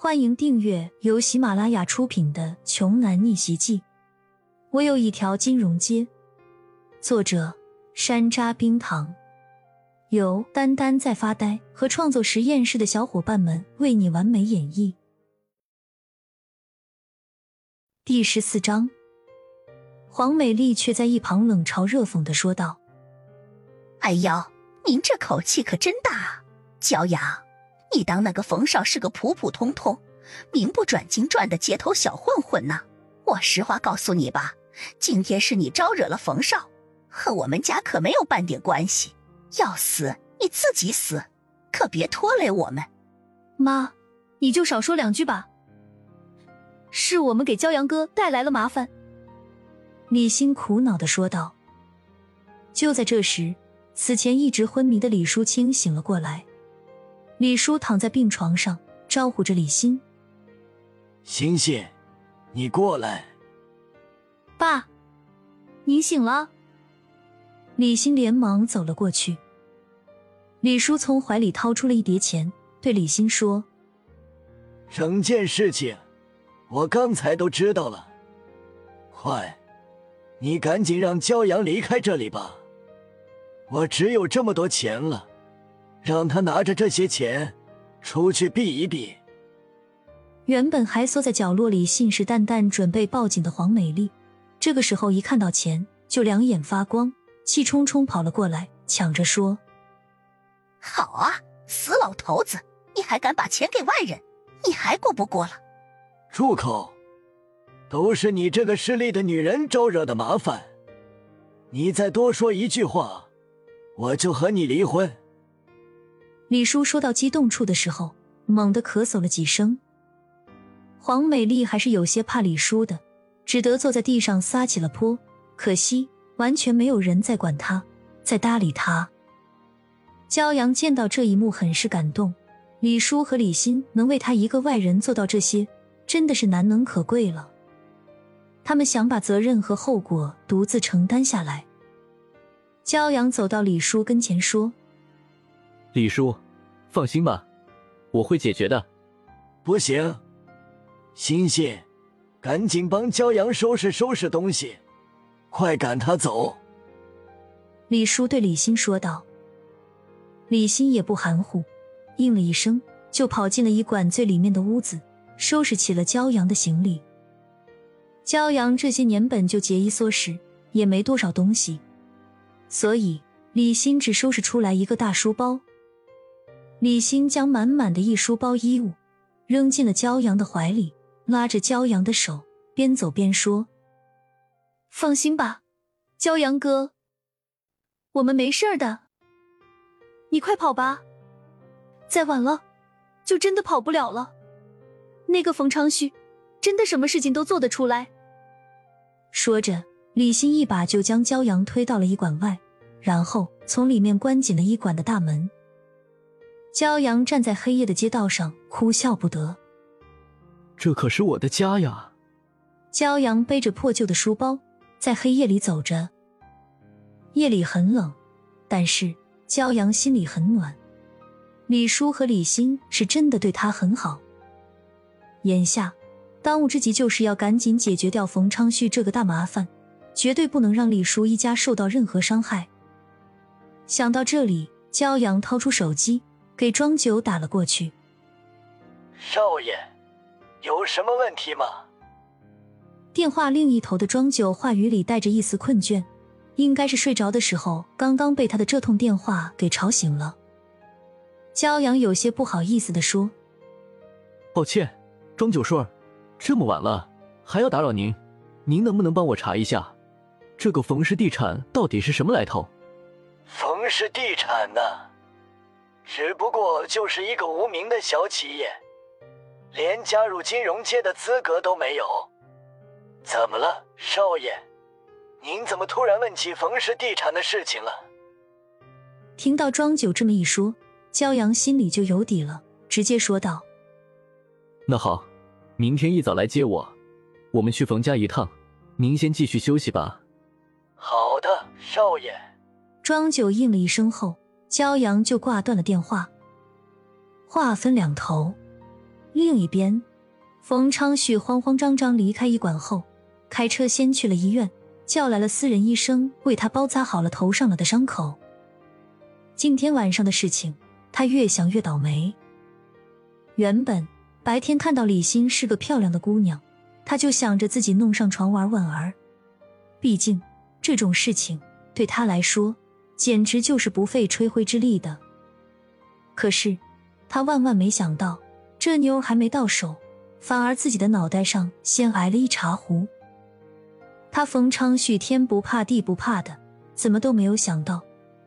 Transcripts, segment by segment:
欢迎订阅由喜马拉雅出品的《穷男逆袭记》。我有一条金融街。作者：山楂冰糖，由丹丹在发呆和创作实验室的小伙伴们为你完美演绎。第十四章，黄美丽却在一旁冷嘲热讽的说道：“哎呦，您这口气可真大，骄阳。”你当那个冯少是个普普通通、名不转睛转的街头小混混呢？我实话告诉你吧，今天是你招惹了冯少，和我们家可没有半点关系。要死你自己死，可别拖累我们。妈，你就少说两句吧。是我们给骄阳哥带来了麻烦。李欣苦恼的说道。就在这时，此前一直昏迷的李淑清醒了过来。李叔躺在病床上，招呼着李欣：“欣欣，你过来。”爸，您醒了。李欣连忙走了过去。李叔从怀里掏出了一叠钱，对李欣说：“整件事情，我刚才都知道了。快，你赶紧让骄阳离开这里吧。我只有这么多钱了。”让他拿着这些钱出去避一避。原本还缩在角落里信誓旦旦准备报警的黄美丽，这个时候一看到钱就两眼发光，气冲冲跑了过来，抢着说：“好啊，死老头子，你还敢把钱给外人？你还过不过了？”住口！都是你这个势利的女人招惹的麻烦。你再多说一句话，我就和你离婚。李叔说到激动处的时候，猛地咳嗽了几声。黄美丽还是有些怕李叔的，只得坐在地上撒起了泼。可惜完全没有人在管他，在搭理他。骄阳见到这一幕，很是感动。李叔和李欣能为他一个外人做到这些，真的是难能可贵了。他们想把责任和后果独自承担下来。骄阳走到李叔跟前说。李叔，放心吧，我会解决的。不行，欣欣，赶紧帮骄阳收拾收拾东西，快赶他走。李叔对李欣说道。李欣也不含糊，应了一声，就跑进了医馆最里面的屋子，收拾起了骄阳的行李。骄阳这些年本就节衣缩食，也没多少东西，所以李欣只收拾出来一个大书包。李欣将满满的一书包衣物扔进了骄阳的怀里，拉着骄阳的手，边走边说：“放心吧，骄阳哥，我们没事的。你快跑吧，再晚了就真的跑不了了。那个冯昌旭真的什么事情都做得出来。”说着，李欣一把就将骄阳推到了医馆外，然后从里面关紧了医馆的大门。骄阳站在黑夜的街道上，哭笑不得。这可是我的家呀！骄阳背着破旧的书包，在黑夜里走着。夜里很冷，但是骄阳心里很暖。李叔和李欣是真的对他很好。眼下，当务之急就是要赶紧解决掉冯昌旭这个大麻烦，绝对不能让李叔一家受到任何伤害。想到这里，骄阳掏出手机。给庄九打了过去。少爷，有什么问题吗？电话另一头的庄九话语里带着一丝困倦，应该是睡着的时候刚刚被他的这通电话给吵醒了。骄阳有些不好意思的说：“抱歉，庄九叔，这么晚了还要打扰您，您能不能帮我查一下，这个冯氏地产到底是什么来头？”冯氏地产呢？只不过就是一个无名的小企业，连加入金融界的资格都没有。怎么了，少爷？您怎么突然问起冯氏地产的事情了？听到庄九这么一说，骄阳心里就有底了，直接说道：“那好，明天一早来接我，我们去冯家一趟。您先继续休息吧。”好的，少爷。庄九应了一声后。骄阳就挂断了电话。话分两头，另一边，冯昌旭慌慌张张离开医馆后，开车先去了医院，叫来了私人医生，为他包扎好了头上了的伤口。今天晚上的事情，他越想越倒霉。原本白天看到李欣是个漂亮的姑娘，他就想着自己弄上床玩玩儿。毕竟这种事情对他来说，简直就是不费吹灰之力的。可是他万万没想到，这妞还没到手，反而自己的脑袋上先挨了一茶壶。他冯昌旭天不怕地不怕的，怎么都没有想到，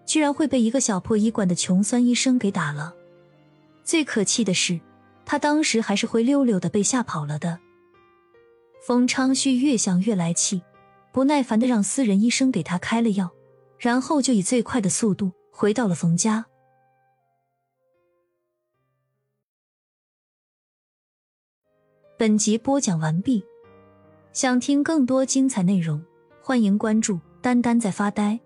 居然会被一个小破医馆的穷酸医生给打了。最可气的是。他当时还是灰溜溜的被吓跑了的。冯昌旭越想越来气，不耐烦的让私人医生给他开了药，然后就以最快的速度回到了冯家。本集播讲完毕，想听更多精彩内容，欢迎关注“丹丹在发呆”。